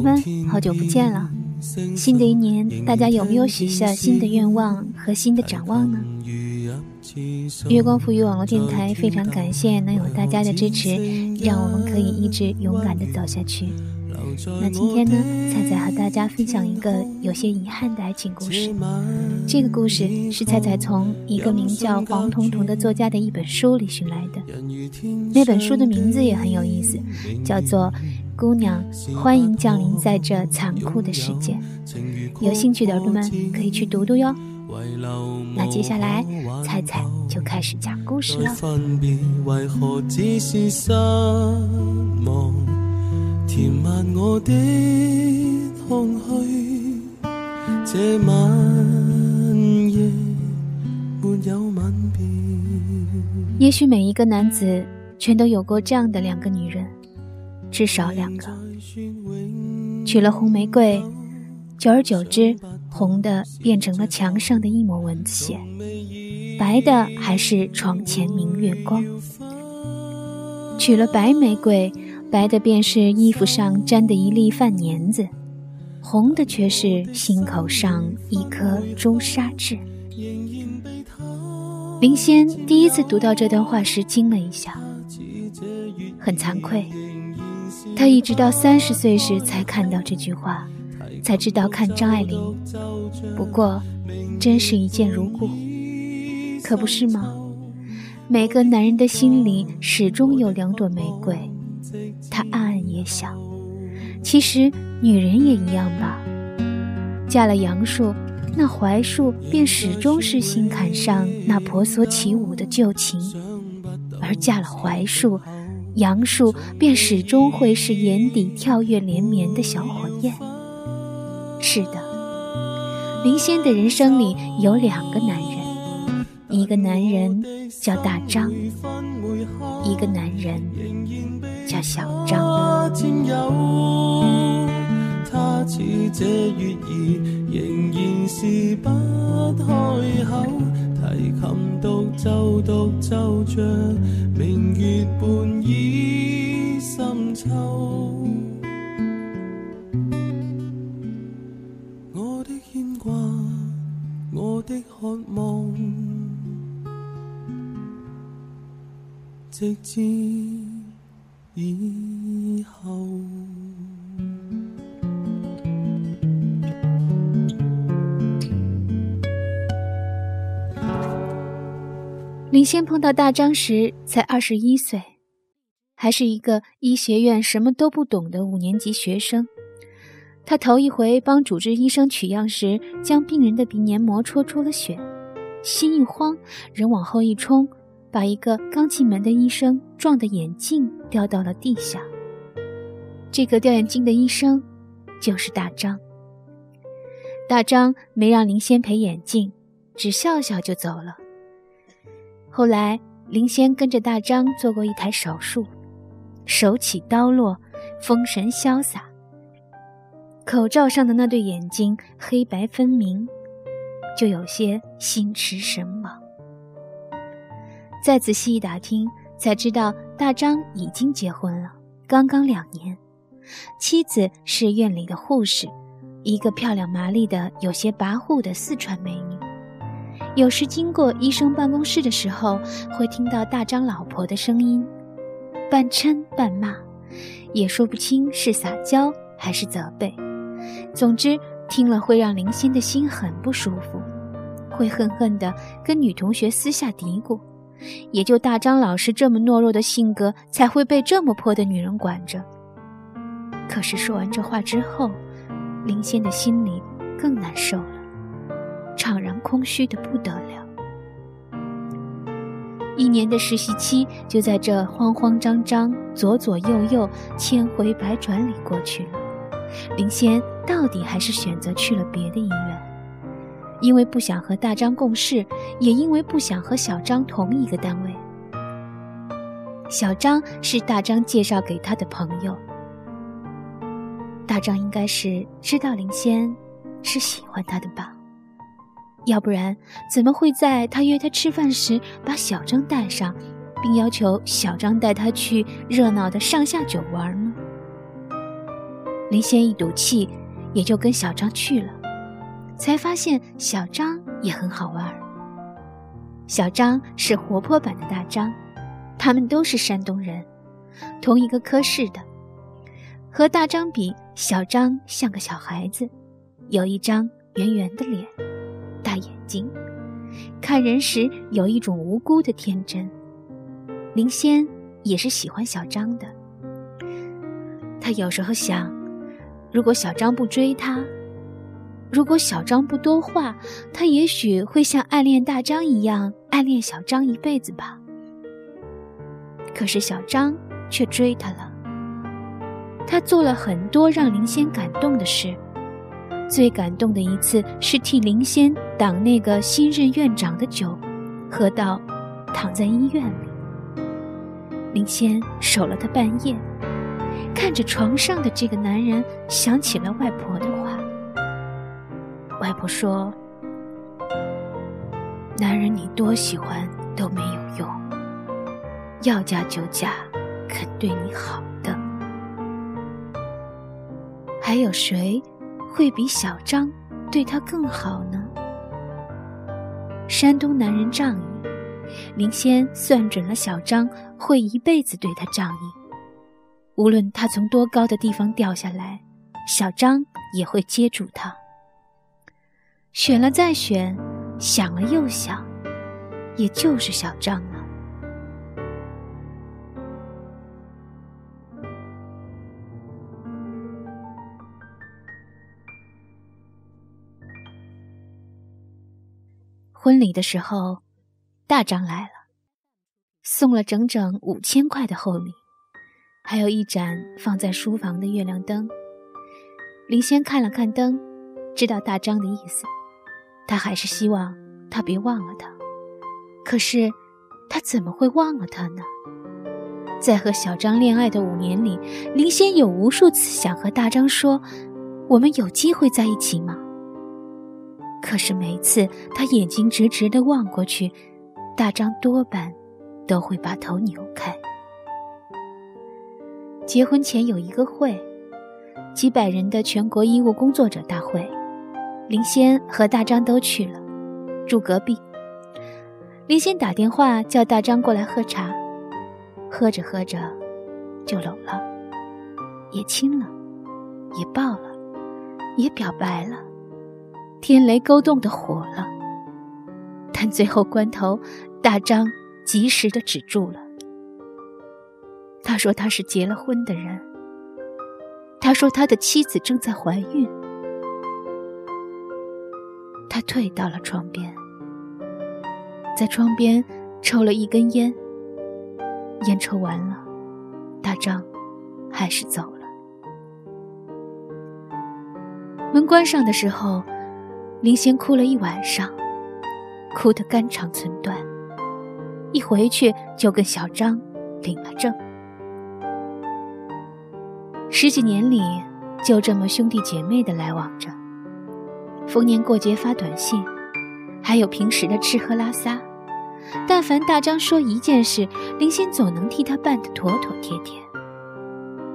朋友们，好久不见了！新的一年，大家有没有许下新的愿望和新的展望呢？月光赋予网络电台非常感谢能有大家的支持，让我们可以一直勇敢的走下去。那今天呢，菜菜和大家分享一个有些遗憾的爱情故事。这个故事是菜菜从一个名叫黄彤彤的作家的一本书里寻来的。那本书的名字也很有意思，叫做《姑娘，欢迎降临在这残酷的世界》。有兴趣的耳朵们可以去读读哟。那接下来，菜菜就开始讲故事了。填满我的空虚，这晚夜没有吻别。也许每一个男子全都有过这样的两个女人，至少两个。娶了红玫瑰，久而久之，红的变成了墙上的一抹蚊子血，白的还是床前明月光。娶了白玫瑰。白的便是衣服上沾的一粒饭粘子，红的却是心口上一颗朱砂痣。林仙第一次读到这段话时惊了一下，很惭愧，他一直到三十岁时才看到这句话，才知道看张爱玲。不过，真是一见如故，可不是吗？每个男人的心里始终有两朵玫瑰。他暗暗也想，其实女人也一样吧。嫁了杨树，那槐树便始终是心坎上那婆娑起舞的旧情；而嫁了槐树，杨树便始终会是眼底跳跃连绵的小火焰。是的，林仙的人生里有两个男人，一个男人叫大张，一个男人。叫小张。他似这月儿，仍然是不开口，提琴独奏独奏着明月半倚深秋。我的牵挂，我的渴望，直至。林仙碰到大张时才二十一岁，还是一个医学院什么都不懂的五年级学生。他头一回帮主治医生取样时，将病人的鼻黏膜戳出了血，心一慌，人往后一冲。把一个刚进门的医生撞得眼镜掉到了地下。这个掉眼镜的医生就是大张。大张没让林仙赔眼镜，只笑笑就走了。后来林仙跟着大张做过一台手术，手起刀落，风神潇洒。口罩上的那对眼睛黑白分明，就有些心驰神往。再仔细一打听，才知道大张已经结婚了，刚刚两年。妻子是院里的护士，一个漂亮麻利的、有些跋扈的四川美女。有时经过医生办公室的时候，会听到大张老婆的声音，半嗔半骂，也说不清是撒娇还是责备。总之，听了会让林欣的心很不舒服，会恨恨地跟女同学私下嘀咕。也就大张老师这么懦弱的性格，才会被这么泼的女人管着。可是说完这话之后，林仙的心里更难受了，空虚的不得了。一年的实习期就在这慌慌张张、左左右右、千回百转里过去了。林仙到底还是选择去了别的医院。因为不想和大张共事，也因为不想和小张同一个单位。小张是大张介绍给他的朋友，大张应该是知道林仙是喜欢他的吧？要不然怎么会在他约他吃饭时把小张带上，并要求小张带他去热闹的上下九玩呢？林仙一赌气，也就跟小张去了，才发现小张也很好玩。小张是活泼版的大张，他们都是山东人，同一个科室的。和大张比，小张像个小孩子，有一张圆圆的脸，眼睛，看人时有一种无辜的天真。林仙也是喜欢小张的，他有时候想。如果小张不追她，如果小张不多话，他也许会像暗恋大张一样暗恋小张一辈子吧。可是小张却追他了。他做了很多让林仙感动的事，最感动的一次是替林仙挡那个新任院长的酒，喝到躺在医院里。林仙守了他半夜。看着床上的这个男人，想起了外婆的话。外婆说：“男人你多喜欢都没有用，要嫁就嫁肯对你好的。还有谁会比小张对他更好呢？”山东男人仗义，林仙算准了小张会一辈子对他仗义。无论他从多高的地方掉下来，小张也会接住他。选了再选，想了又想，也就是小张了。婚礼的时候，大张来了，送了整整五千块的厚礼。还有一盏放在书房的月亮灯。林仙看了看灯，知道大张的意思，他还是希望他别忘了他。可是，他怎么会忘了他呢？在和小张恋爱的五年里，林仙有无数次想和大张说：“我们有机会在一起吗？”可是每次他眼睛直直的望过去，大张多半都会把头扭开。结婚前有一个会，几百人的全国医务工作者大会，林仙和大张都去了，住隔壁。林仙打电话叫大张过来喝茶，喝着喝着就搂了，也亲了，也抱了，也表白了，天雷勾动的火了。但最后关头，大张及时的止住了。他说他是结了婚的人。他说他的妻子正在怀孕。他退到了窗边，在窗边抽了一根烟。烟抽完了，大张还是走了。门关上的时候，林仙哭了一晚上，哭得肝肠寸断。一回去就跟小张领了证。十几年里，就这么兄弟姐妹的来往着，逢年过节发短信，还有平时的吃喝拉撒。但凡大张说一件事，林仙总能替他办得妥妥帖帖。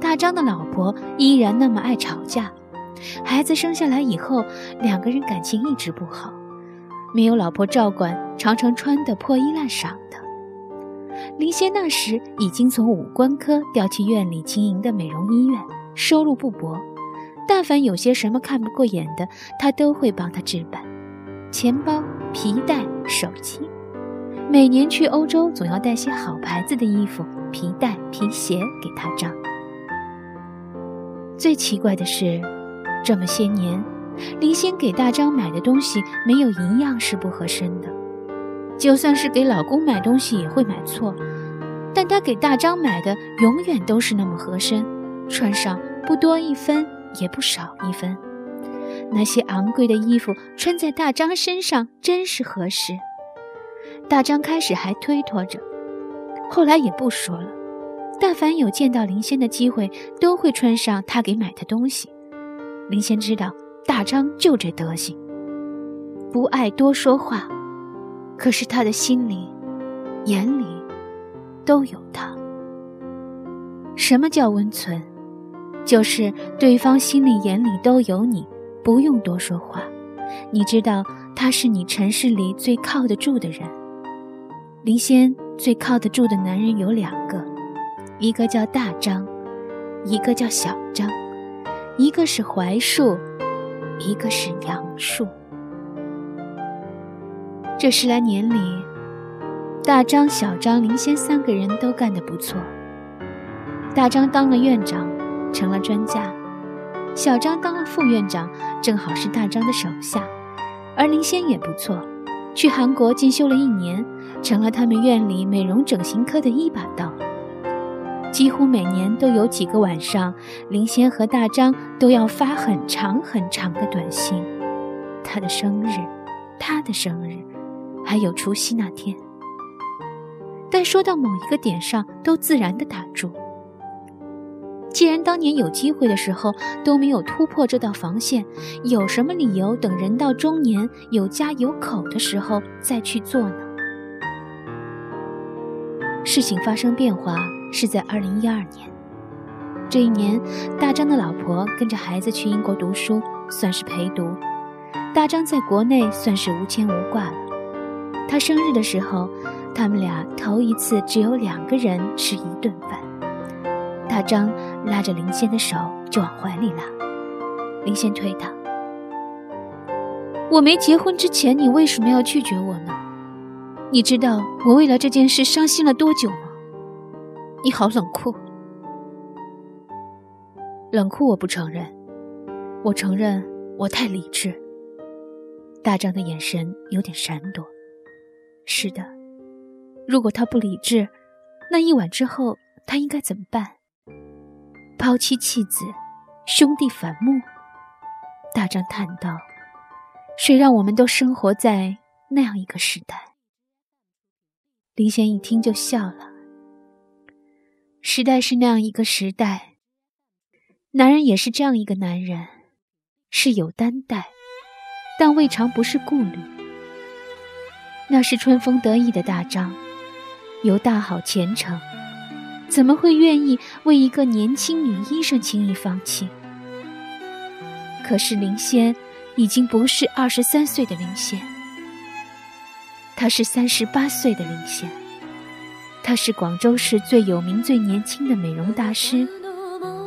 大张的老婆依然那么爱吵架，孩子生下来以后，两个人感情一直不好，没有老婆照管，常常穿得破衣烂裳的。林仙那时已经从五官科调去院里经营的美容医院，收入不薄。但凡有些什么看不过眼的，他都会帮他置办。钱包、皮带、手机，每年去欧洲总要带些好牌子的衣服、皮带、皮鞋给他张。最奇怪的是，这么些年，林仙给大张买的东西没有一样是不合身的。就算是给老公买东西也会买错，但她给大张买的永远都是那么合身，穿上不多一分也不少一分。那些昂贵的衣服穿在大张身上真是合适。大张开始还推脱着，后来也不说了。但凡有见到林仙的机会，都会穿上他给买的东西。林仙知道大张就这德行，不爱多说话。可是他的心里、眼里，都有他。什么叫温存？就是对方心里眼里都有你，不用多说话。你知道他是你城市里最靠得住的人。林仙最靠得住的男人有两个，一个叫大张，一个叫小张，一个是槐树，一个是杨树。这十来年里，大张、小张、林仙三个人都干得不错。大张当了院长，成了专家；小张当了副院长，正好是大张的手下。而林仙也不错，去韩国进修了一年，成了他们院里美容整形科的一把刀。几乎每年都有几个晚上，林仙和大张都要发很长很长的短信。他的生日，他的生日，还有除夕那天。但说到某一个点上，都自然的打住。既然当年有机会的时候都没有突破这道防线，有什么理由等人到中年有家有口的时候再去做呢？事情发生变化是在二零一二年，这一年，大张的老婆跟着孩子去英国读书，算是陪读。大张在国内算是无牵无挂了。他生日的时候，他们俩头一次只有两个人吃一顿饭。大张拉着林仙的手就往怀里拉，林仙推他：“我没结婚之前，你为什么要拒绝我呢？你知道我为了这件事伤心了多久吗？你好冷酷，冷酷我不承认，我承认我太理智。”大张的眼神有点闪躲。是的，如果他不理智，那一晚之后他应该怎么办？抛妻弃子，兄弟反目。大张叹道：“谁让我们都生活在那样一个时代？”林贤一听就笑了。时代是那样一个时代，男人也是这样一个男人，是有担待，但未尝不是顾虑。那是春风得意的大张，有大好前程。怎么会愿意为一个年轻女医生轻易放弃？可是林仙已经不是二十三岁的林仙，她是三十八岁的林仙，她是广州市最有名、最年轻的美容大师，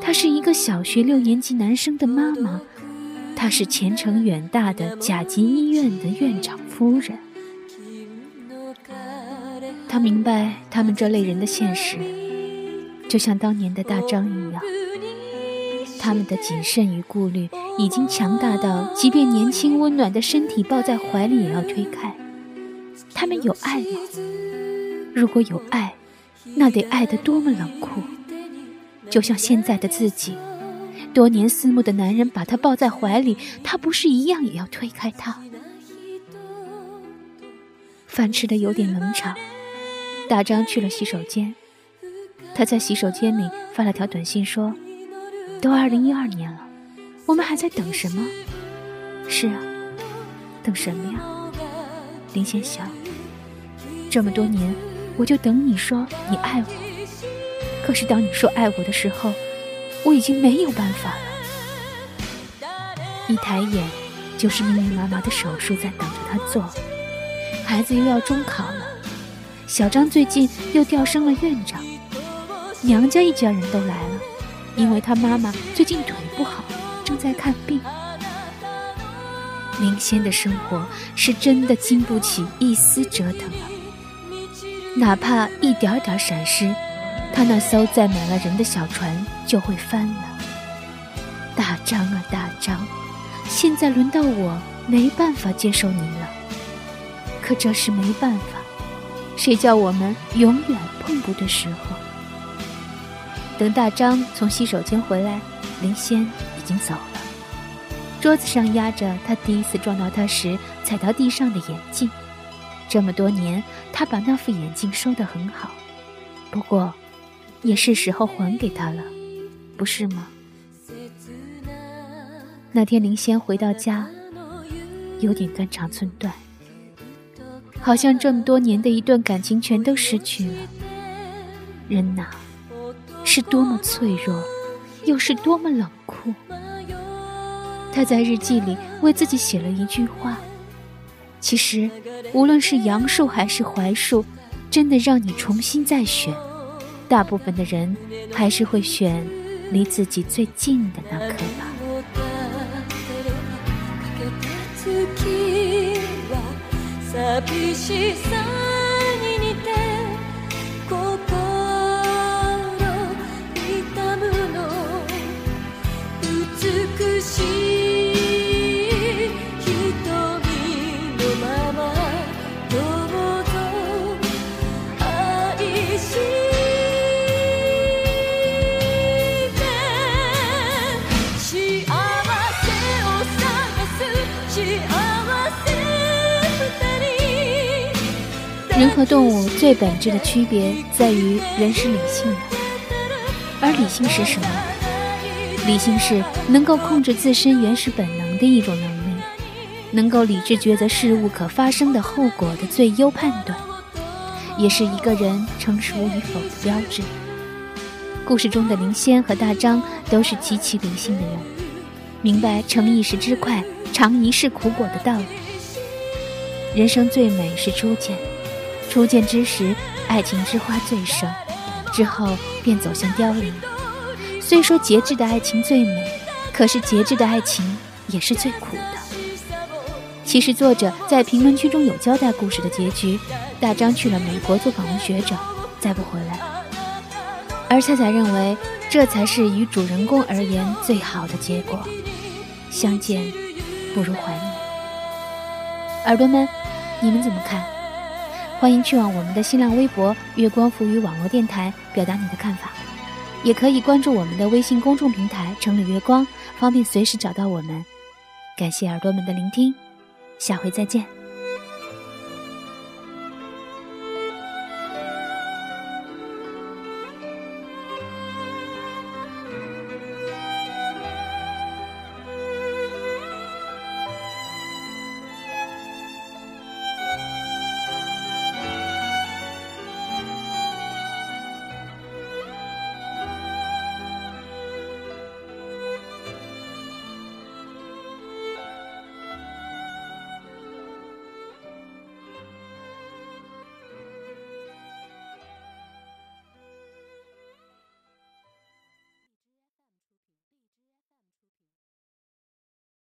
她是一个小学六年级男生的妈妈，她是前程远大的甲级医院的院长夫人。她明白他们这类人的现实。就像当年的大张一样，他们的谨慎与顾虑已经强大到，即便年轻温暖的身体抱在怀里也要推开。他们有爱吗？如果有爱，那得爱得多么冷酷！就像现在的自己，多年思慕的男人把她抱在怀里，他不是一样也要推开她？饭吃的有点冷场，大张去了洗手间。他在洗手间里发了条短信说：“都二零一二年了，我们还在等什么？是啊，等什么呀？”林仙想：“这么多年，我就等你说你爱我。可是当你说爱我的时候，我已经没有办法了。一抬眼，就是密密麻麻的手术在等着他做。孩子又要中考了，小张最近又调升了院长。”娘家一家人都来了，因为他妈妈最近腿不好，正在看病。明仙的生活是真的经不起一丝折腾了，哪怕一点点闪失，他那艘载满了人的小船就会翻了。大张啊大张，现在轮到我没办法接受你了，可这是没办法，谁叫我们永远碰不对时候？等大张从洗手间回来，林仙已经走了。桌子上压着他第一次撞到他时踩到地上的眼镜。这么多年，他把那副眼镜收得很好，不过，也是时候还给他了，不是吗？那天林仙回到家，有点肝肠寸断，好像这么多年的一段感情全都失去了。人呐，是多么脆弱，又是多么冷酷。他在日记里为自己写了一句话：“其实，无论是杨树还是槐树，真的让你重新再选，大部分的人还是会选离自己最近的那棵吧。”动物最本质的区别在于，人是理性的，而理性是什么？理性是能够控制自身原始本能的一种能力，能够理智抉择事物可发生的后果的最优判断，也是一个人成熟与否的标志。故事中的灵仙和大张都是极其理性的人，明白“成一时之快，尝一世苦果”的道理。人生最美是初见。初见之时，爱情之花最盛，之后便走向凋零。虽说节制的爱情最美，可是节制的爱情也是最苦的。其实作者在评论区中有交代故事的结局：大张去了美国做访问学者，再不回来。而彩彩认为，这才是与主人公而言最好的结果。相见不如怀念。耳朵们，你们怎么看？欢迎去往我们的新浪微博“月光浮语网络电台”表达你的看法，也可以关注我们的微信公众平台“城里月光”，方便随时找到我们。感谢耳朵们的聆听，下回再见。